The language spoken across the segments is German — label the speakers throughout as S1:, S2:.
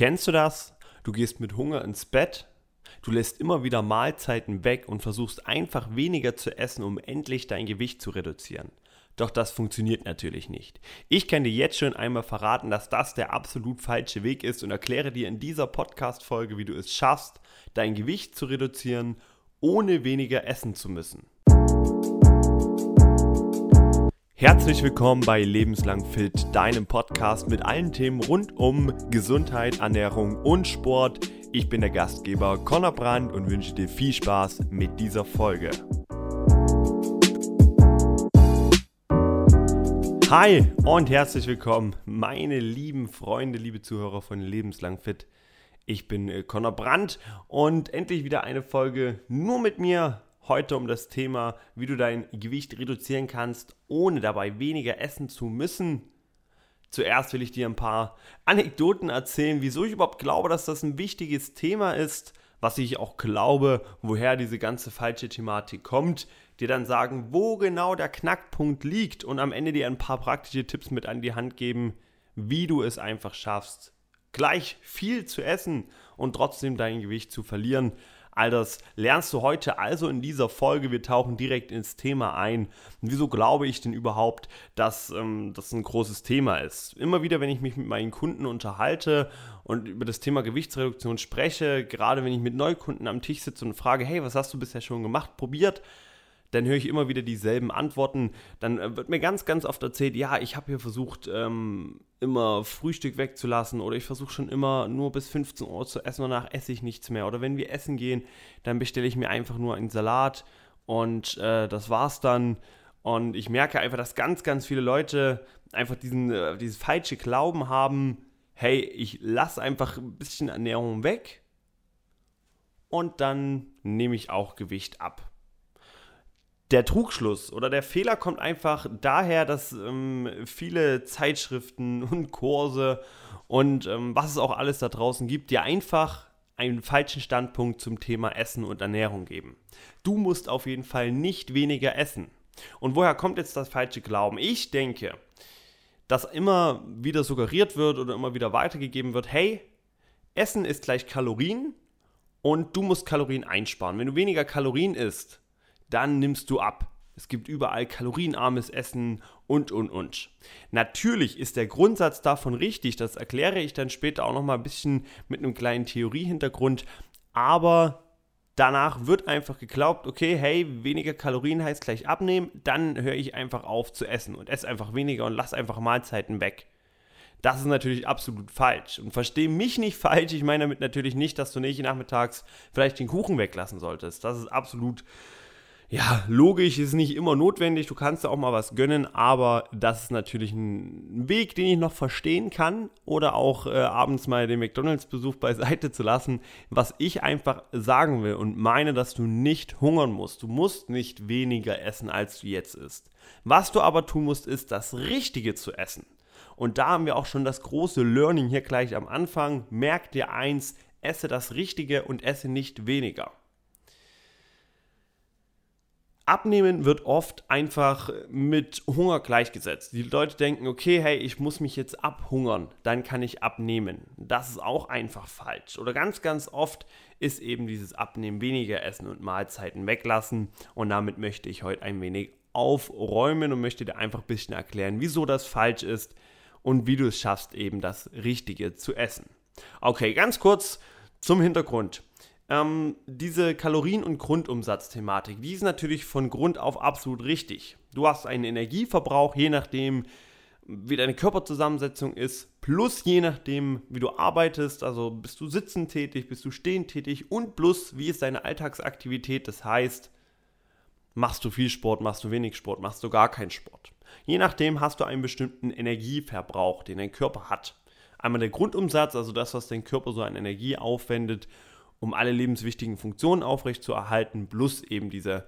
S1: Kennst du das? Du gehst mit Hunger ins Bett, du lässt immer wieder Mahlzeiten weg und versuchst einfach weniger zu essen, um endlich dein Gewicht zu reduzieren. Doch das funktioniert natürlich nicht. Ich kann dir jetzt schon einmal verraten, dass das der absolut falsche Weg ist und erkläre dir in dieser Podcast-Folge, wie du es schaffst, dein Gewicht zu reduzieren, ohne weniger essen zu müssen. Herzlich willkommen bei Lebenslang Fit, deinem Podcast mit allen Themen rund um Gesundheit, Ernährung und Sport. Ich bin der Gastgeber Conor Brandt und wünsche dir viel Spaß mit dieser Folge. Hi und herzlich willkommen, meine lieben Freunde, liebe Zuhörer von Lebenslang Fit. Ich bin äh, Conor Brandt und endlich wieder eine Folge nur mit mir Heute um das Thema, wie du dein Gewicht reduzieren kannst, ohne dabei weniger essen zu müssen. Zuerst will ich dir ein paar Anekdoten erzählen, wieso ich überhaupt glaube, dass das ein wichtiges Thema ist, was ich auch glaube, woher diese ganze falsche Thematik kommt, dir dann sagen, wo genau der Knackpunkt liegt und am Ende dir ein paar praktische Tipps mit an die Hand geben, wie du es einfach schaffst, gleich viel zu essen und trotzdem dein Gewicht zu verlieren. All das lernst du heute also in dieser Folge. Wir tauchen direkt ins Thema ein. wieso glaube ich denn überhaupt, dass ähm, das ein großes Thema ist? Immer wieder, wenn ich mich mit meinen Kunden unterhalte und über das Thema Gewichtsreduktion spreche, gerade wenn ich mit Neukunden am Tisch sitze und frage, hey, was hast du bisher schon gemacht, probiert? Dann höre ich immer wieder dieselben Antworten. Dann äh, wird mir ganz, ganz oft erzählt, ja, ich habe hier versucht, ähm, immer Frühstück wegzulassen oder ich versuche schon immer nur bis 15 Uhr zu essen, danach esse ich nichts mehr. Oder wenn wir essen gehen, dann bestelle ich mir einfach nur einen Salat und äh, das war's dann. Und ich merke einfach, dass ganz, ganz viele Leute einfach diesen, äh, dieses falsche Glauben haben, hey, ich lasse einfach ein bisschen Ernährung weg und dann nehme ich auch Gewicht ab der Trugschluss oder der Fehler kommt einfach daher, dass ähm, viele Zeitschriften und Kurse und ähm, was es auch alles da draußen gibt, dir einfach einen falschen Standpunkt zum Thema Essen und Ernährung geben. Du musst auf jeden Fall nicht weniger essen. Und woher kommt jetzt das falsche Glauben? Ich denke, dass immer wieder suggeriert wird oder immer wieder weitergegeben wird, hey, Essen ist gleich Kalorien und du musst Kalorien einsparen. Wenn du weniger Kalorien isst, dann nimmst du ab. Es gibt überall kalorienarmes Essen und, und, und. Natürlich ist der Grundsatz davon richtig, das erkläre ich dann später auch nochmal ein bisschen mit einem kleinen Theoriehintergrund, aber danach wird einfach geglaubt, okay, hey, weniger Kalorien heißt gleich abnehmen, dann höre ich einfach auf zu essen und esse einfach weniger und lass einfach Mahlzeiten weg. Das ist natürlich absolut falsch. Und verstehe mich nicht falsch. Ich meine damit natürlich nicht, dass du nicht nachmittags vielleicht den Kuchen weglassen solltest. Das ist absolut ja, logisch ist nicht immer notwendig, du kannst ja auch mal was gönnen, aber das ist natürlich ein Weg, den ich noch verstehen kann oder auch äh, abends mal den McDonalds-Besuch beiseite zu lassen. Was ich einfach sagen will und meine, dass du nicht hungern musst. Du musst nicht weniger essen, als du jetzt isst. Was du aber tun musst, ist das Richtige zu essen. Und da haben wir auch schon das große Learning hier gleich am Anfang. Merk dir eins, esse das Richtige und esse nicht weniger. Abnehmen wird oft einfach mit Hunger gleichgesetzt. Die Leute denken, okay, hey, ich muss mich jetzt abhungern, dann kann ich abnehmen. Das ist auch einfach falsch. Oder ganz, ganz oft ist eben dieses Abnehmen weniger essen und Mahlzeiten weglassen. Und damit möchte ich heute ein wenig aufräumen und möchte dir einfach ein bisschen erklären, wieso das falsch ist und wie du es schaffst, eben das Richtige zu essen. Okay, ganz kurz zum Hintergrund ähm, diese Kalorien- und Grundumsatzthematik, die ist natürlich von Grund auf absolut richtig. Du hast einen Energieverbrauch, je nachdem, wie deine Körperzusammensetzung ist, plus je nachdem, wie du arbeitest, also bist du sitzend tätig, bist du stehend tätig und plus, wie ist deine Alltagsaktivität, das heißt, machst du viel Sport, machst du wenig Sport, machst du gar keinen Sport. Je nachdem hast du einen bestimmten Energieverbrauch, den dein Körper hat. Einmal der Grundumsatz, also das, was dein Körper so an Energie aufwendet um alle lebenswichtigen Funktionen aufrechtzuerhalten, plus eben diese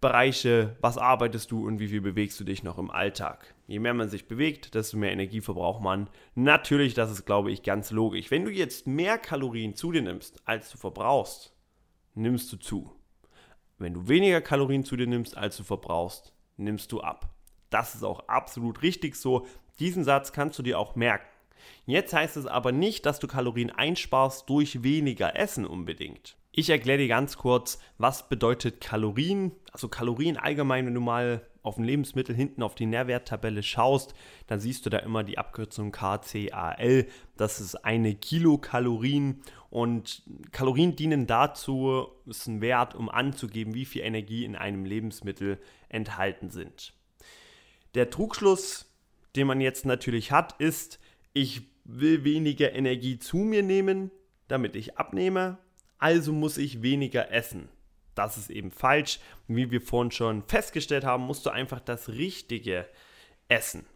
S1: Bereiche, was arbeitest du und wie viel bewegst du dich noch im Alltag. Je mehr man sich bewegt, desto mehr Energie verbraucht man. Natürlich, das ist, glaube ich, ganz logisch. Wenn du jetzt mehr Kalorien zu dir nimmst, als du verbrauchst, nimmst du zu. Wenn du weniger Kalorien zu dir nimmst, als du verbrauchst, nimmst du ab. Das ist auch absolut richtig so. Diesen Satz kannst du dir auch merken. Jetzt heißt es aber nicht, dass du Kalorien einsparst durch weniger Essen unbedingt. Ich erkläre dir ganz kurz, was bedeutet Kalorien. Also Kalorien allgemein, wenn du mal auf ein Lebensmittel hinten auf die Nährwerttabelle schaust, dann siehst du da immer die Abkürzung KCAL. Das ist eine Kilokalorien und Kalorien dienen dazu, ist ein Wert, um anzugeben, wie viel Energie in einem Lebensmittel enthalten sind. Der Trugschluss, den man jetzt natürlich hat, ist, ich will weniger Energie zu mir nehmen, damit ich abnehme, also muss ich weniger essen. Das ist eben falsch. Wie wir vorhin schon festgestellt haben, musst du einfach das Richtige essen.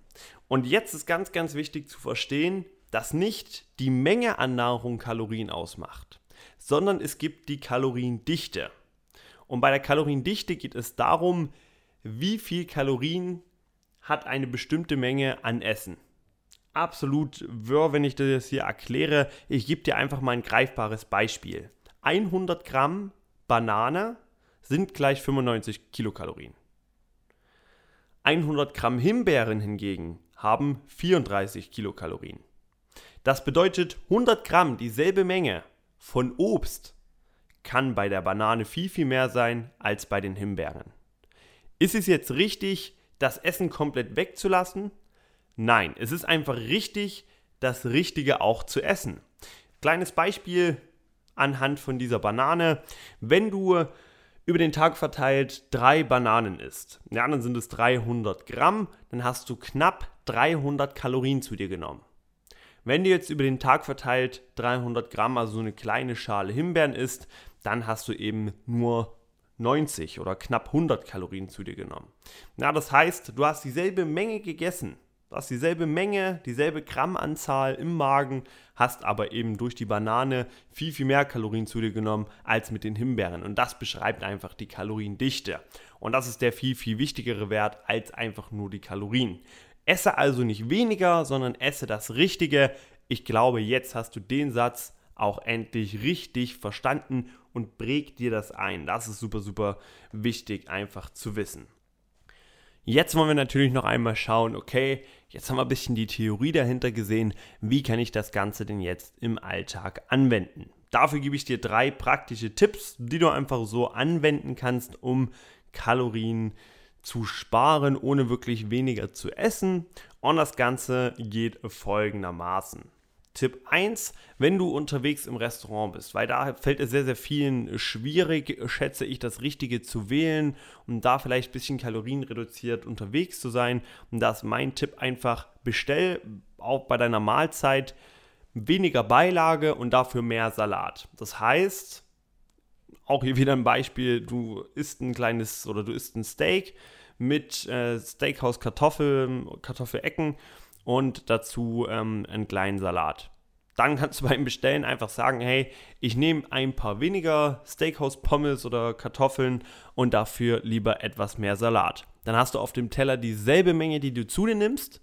S1: Und jetzt ist ganz, ganz wichtig zu verstehen, dass nicht die Menge an Nahrung Kalorien ausmacht, sondern es gibt die Kaloriendichte. Und bei der Kaloriendichte geht es darum, wie viel Kalorien hat eine bestimmte Menge an Essen. Absolut wirr, wenn ich das hier erkläre. Ich gebe dir einfach mal ein greifbares Beispiel. 100 Gramm Banane sind gleich 95 Kilokalorien. 100 Gramm Himbeeren hingegen haben 34 Kilokalorien. Das bedeutet 100 Gramm, dieselbe Menge von Obst, kann bei der Banane viel, viel mehr sein als bei den Himbeeren. Ist es jetzt richtig, das Essen komplett wegzulassen? Nein, es ist einfach richtig, das Richtige auch zu essen. Kleines Beispiel, anhand von dieser Banane. Wenn du über den Tag verteilt drei Bananen isst, ja, dann sind es 300 Gramm, dann hast du knapp 300 Kalorien zu dir genommen. Wenn du jetzt über den Tag verteilt 300 Gramm, also so eine kleine Schale Himbeeren isst, dann hast du eben nur 90 oder knapp 100 Kalorien zu dir genommen. Na, das heißt, du hast dieselbe Menge gegessen, Du hast dieselbe Menge, dieselbe Grammanzahl im Magen, hast aber eben durch die Banane viel, viel mehr Kalorien zu dir genommen als mit den Himbeeren. Und das beschreibt einfach die Kaloriendichte. Und das ist der viel, viel wichtigere Wert als einfach nur die Kalorien. Esse also nicht weniger, sondern esse das Richtige. Ich glaube, jetzt hast du den Satz auch endlich richtig verstanden und präg dir das ein. Das ist super, super wichtig einfach zu wissen. Jetzt wollen wir natürlich noch einmal schauen, okay, jetzt haben wir ein bisschen die Theorie dahinter gesehen, wie kann ich das Ganze denn jetzt im Alltag anwenden. Dafür gebe ich dir drei praktische Tipps, die du einfach so anwenden kannst, um Kalorien zu sparen, ohne wirklich weniger zu essen. Und das Ganze geht folgendermaßen. Tipp 1, wenn du unterwegs im Restaurant bist, weil da fällt es sehr, sehr vielen schwierig, schätze ich, das Richtige zu wählen und da vielleicht ein bisschen kalorienreduziert unterwegs zu sein. Und da ist mein Tipp einfach, bestell auch bei deiner Mahlzeit weniger Beilage und dafür mehr Salat. Das heißt, auch hier wieder ein Beispiel, du isst ein kleines oder du isst ein Steak mit äh, Steakhouse Kartoffeln, Kartoffelecken und dazu ähm, einen kleinen Salat. Dann kannst du beim Bestellen einfach sagen, hey, ich nehme ein paar weniger Steakhouse Pommes oder Kartoffeln und dafür lieber etwas mehr Salat. Dann hast du auf dem Teller dieselbe Menge, die du zu dir nimmst,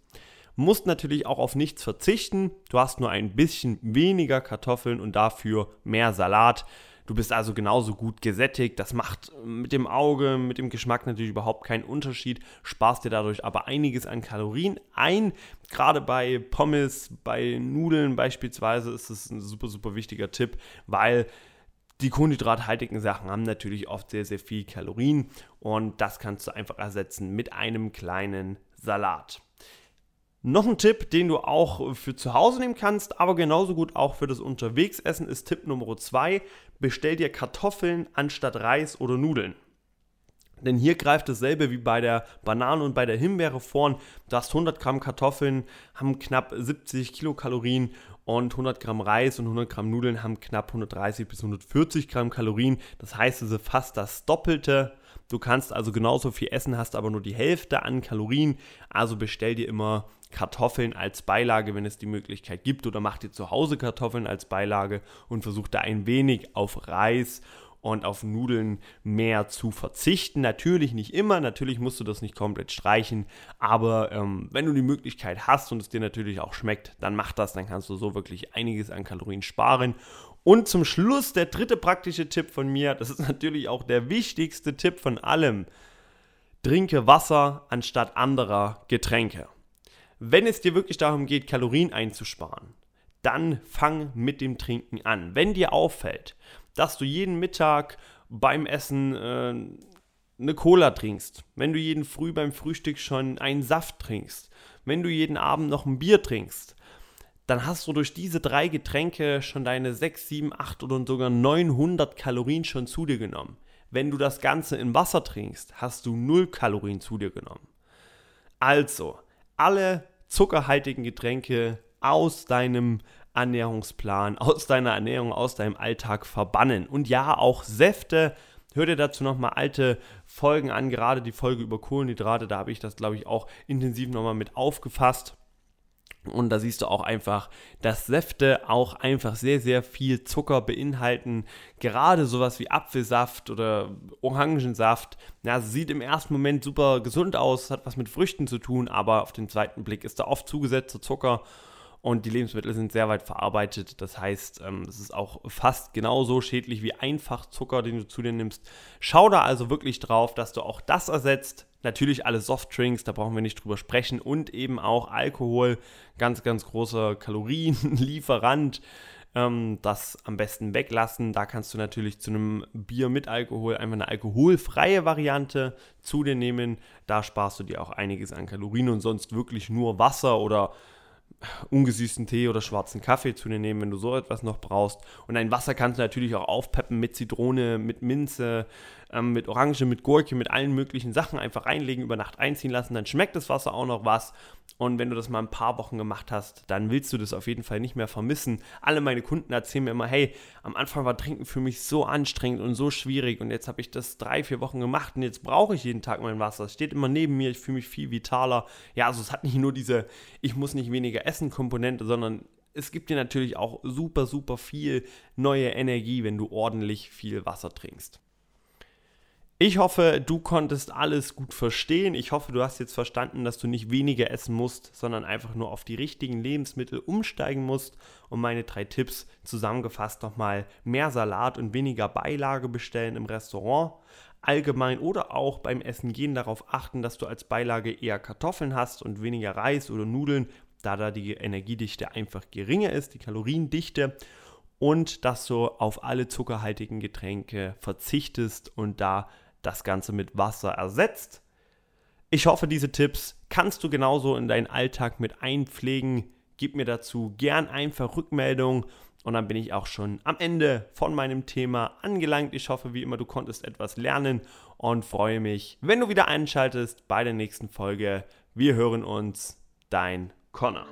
S1: musst natürlich auch auf nichts verzichten. Du hast nur ein bisschen weniger Kartoffeln und dafür mehr Salat. Du bist also genauso gut gesättigt. Das macht mit dem Auge, mit dem Geschmack natürlich überhaupt keinen Unterschied. Sparst dir dadurch aber einiges an Kalorien ein. Gerade bei Pommes, bei Nudeln beispielsweise ist es ein super, super wichtiger Tipp, weil die kohlenhydrathaltigen Sachen haben natürlich oft sehr, sehr viel Kalorien und das kannst du einfach ersetzen mit einem kleinen Salat. Noch ein Tipp, den du auch für zu Hause nehmen kannst, aber genauso gut auch für das Unterwegsessen, ist Tipp Nummer 2. Bestell dir Kartoffeln anstatt Reis oder Nudeln. Denn hier greift dasselbe wie bei der Banane und bei der Himbeere vorn. Du hast 100 Gramm Kartoffeln, haben knapp 70 Kilokalorien und 100 Gramm Reis und 100 Gramm Nudeln haben knapp 130 bis 140 Gramm Kalorien. Das heißt, ist fast das Doppelte. Du kannst also genauso viel essen, hast aber nur die Hälfte an Kalorien. Also bestell dir immer Kartoffeln als Beilage, wenn es die Möglichkeit gibt, oder mach dir zu Hause Kartoffeln als Beilage und versuch da ein wenig auf Reis und auf Nudeln mehr zu verzichten. Natürlich nicht immer, natürlich musst du das nicht komplett streichen, aber ähm, wenn du die Möglichkeit hast und es dir natürlich auch schmeckt, dann mach das, dann kannst du so wirklich einiges an Kalorien sparen. Und zum Schluss der dritte praktische Tipp von mir, das ist natürlich auch der wichtigste Tipp von allem. Trinke Wasser anstatt anderer Getränke. Wenn es dir wirklich darum geht, Kalorien einzusparen, dann fang mit dem Trinken an. Wenn dir auffällt, dass du jeden Mittag beim Essen äh, eine Cola trinkst, wenn du jeden Früh beim Frühstück schon einen Saft trinkst, wenn du jeden Abend noch ein Bier trinkst, dann hast du durch diese drei Getränke schon deine 6, 7, 8 oder sogar 900 Kalorien schon zu dir genommen. Wenn du das Ganze in Wasser trinkst, hast du 0 Kalorien zu dir genommen. Also, alle zuckerhaltigen Getränke aus deinem Ernährungsplan, aus deiner Ernährung, aus deinem Alltag verbannen. Und ja, auch Säfte. Hör dir dazu nochmal alte Folgen an, gerade die Folge über Kohlenhydrate, da habe ich das, glaube ich, auch intensiv nochmal mit aufgefasst. Und da siehst du auch einfach, dass Säfte auch einfach sehr, sehr viel Zucker beinhalten. Gerade sowas wie Apfelsaft oder Orangensaft. Ja, sieht im ersten Moment super gesund aus, hat was mit Früchten zu tun, aber auf den zweiten Blick ist da oft zugesetzter Zucker und die Lebensmittel sind sehr weit verarbeitet. Das heißt, ähm, es ist auch fast genauso schädlich wie Einfachzucker, den du zu dir nimmst. Schau da also wirklich drauf, dass du auch das ersetzt. Natürlich alle Softdrinks, da brauchen wir nicht drüber sprechen. Und eben auch Alkohol, ganz, ganz großer Kalorienlieferant. Ähm, das am besten weglassen. Da kannst du natürlich zu einem Bier mit Alkohol einfach eine alkoholfreie Variante zu dir nehmen. Da sparst du dir auch einiges an Kalorien und sonst wirklich nur Wasser oder ungesüßten Tee oder schwarzen Kaffee zu dir nehmen, wenn du so etwas noch brauchst. Und ein Wasser kannst du natürlich auch aufpeppen mit Zitrone, mit Minze, ähm, mit Orange, mit Gurke, mit allen möglichen Sachen einfach reinlegen, über Nacht einziehen lassen. Dann schmeckt das Wasser auch noch was. Und wenn du das mal ein paar Wochen gemacht hast, dann willst du das auf jeden Fall nicht mehr vermissen. Alle meine Kunden erzählen mir immer, hey, am Anfang war Trinken für mich so anstrengend und so schwierig und jetzt habe ich das drei, vier Wochen gemacht und jetzt brauche ich jeden Tag mein Wasser. Es steht immer neben mir, ich fühle mich viel vitaler. Ja, also es hat nicht nur diese, ich muss nicht weniger essen Komponente, sondern es gibt dir natürlich auch super, super viel neue Energie, wenn du ordentlich viel Wasser trinkst. Ich hoffe, du konntest alles gut verstehen. Ich hoffe, du hast jetzt verstanden, dass du nicht weniger essen musst, sondern einfach nur auf die richtigen Lebensmittel umsteigen musst. Und meine drei Tipps zusammengefasst nochmal mehr Salat und weniger Beilage bestellen im Restaurant. Allgemein oder auch beim Essen gehen darauf achten, dass du als Beilage eher Kartoffeln hast und weniger Reis oder Nudeln, da da die Energiedichte einfach geringer ist, die Kaloriendichte und dass du auf alle zuckerhaltigen Getränke verzichtest und da das Ganze mit Wasser ersetzt. Ich hoffe, diese Tipps kannst du genauso in deinen Alltag mit einpflegen. Gib mir dazu gern einfach Rückmeldung und dann bin ich auch schon am Ende von meinem Thema angelangt. Ich hoffe, wie immer, du konntest etwas lernen und freue mich, wenn du wieder einschaltest bei der nächsten Folge. Wir hören uns, dein Connor.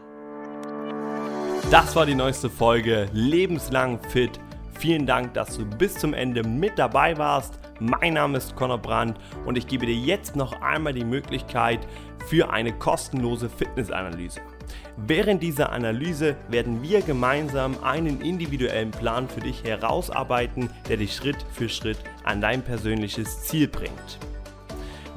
S1: Das war die neueste Folge Lebenslang Fit. Vielen Dank, dass du bis zum Ende mit dabei warst. Mein Name ist Conor Brandt und ich gebe dir jetzt noch einmal die Möglichkeit für eine kostenlose Fitnessanalyse. Während dieser Analyse werden wir gemeinsam einen individuellen Plan für dich herausarbeiten, der dich Schritt für Schritt an dein persönliches Ziel bringt.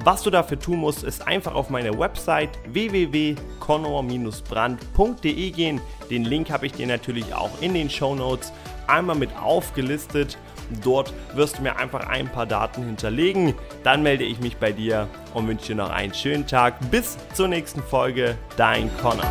S1: Was du dafür tun musst, ist einfach auf meine Website www.conor-brand.de gehen. Den Link habe ich dir natürlich auch in den Show Notes einmal mit aufgelistet. Dort wirst du mir einfach ein paar Daten hinterlegen. Dann melde ich mich bei dir und wünsche dir noch einen schönen Tag. Bis zur nächsten Folge. Dein Connor.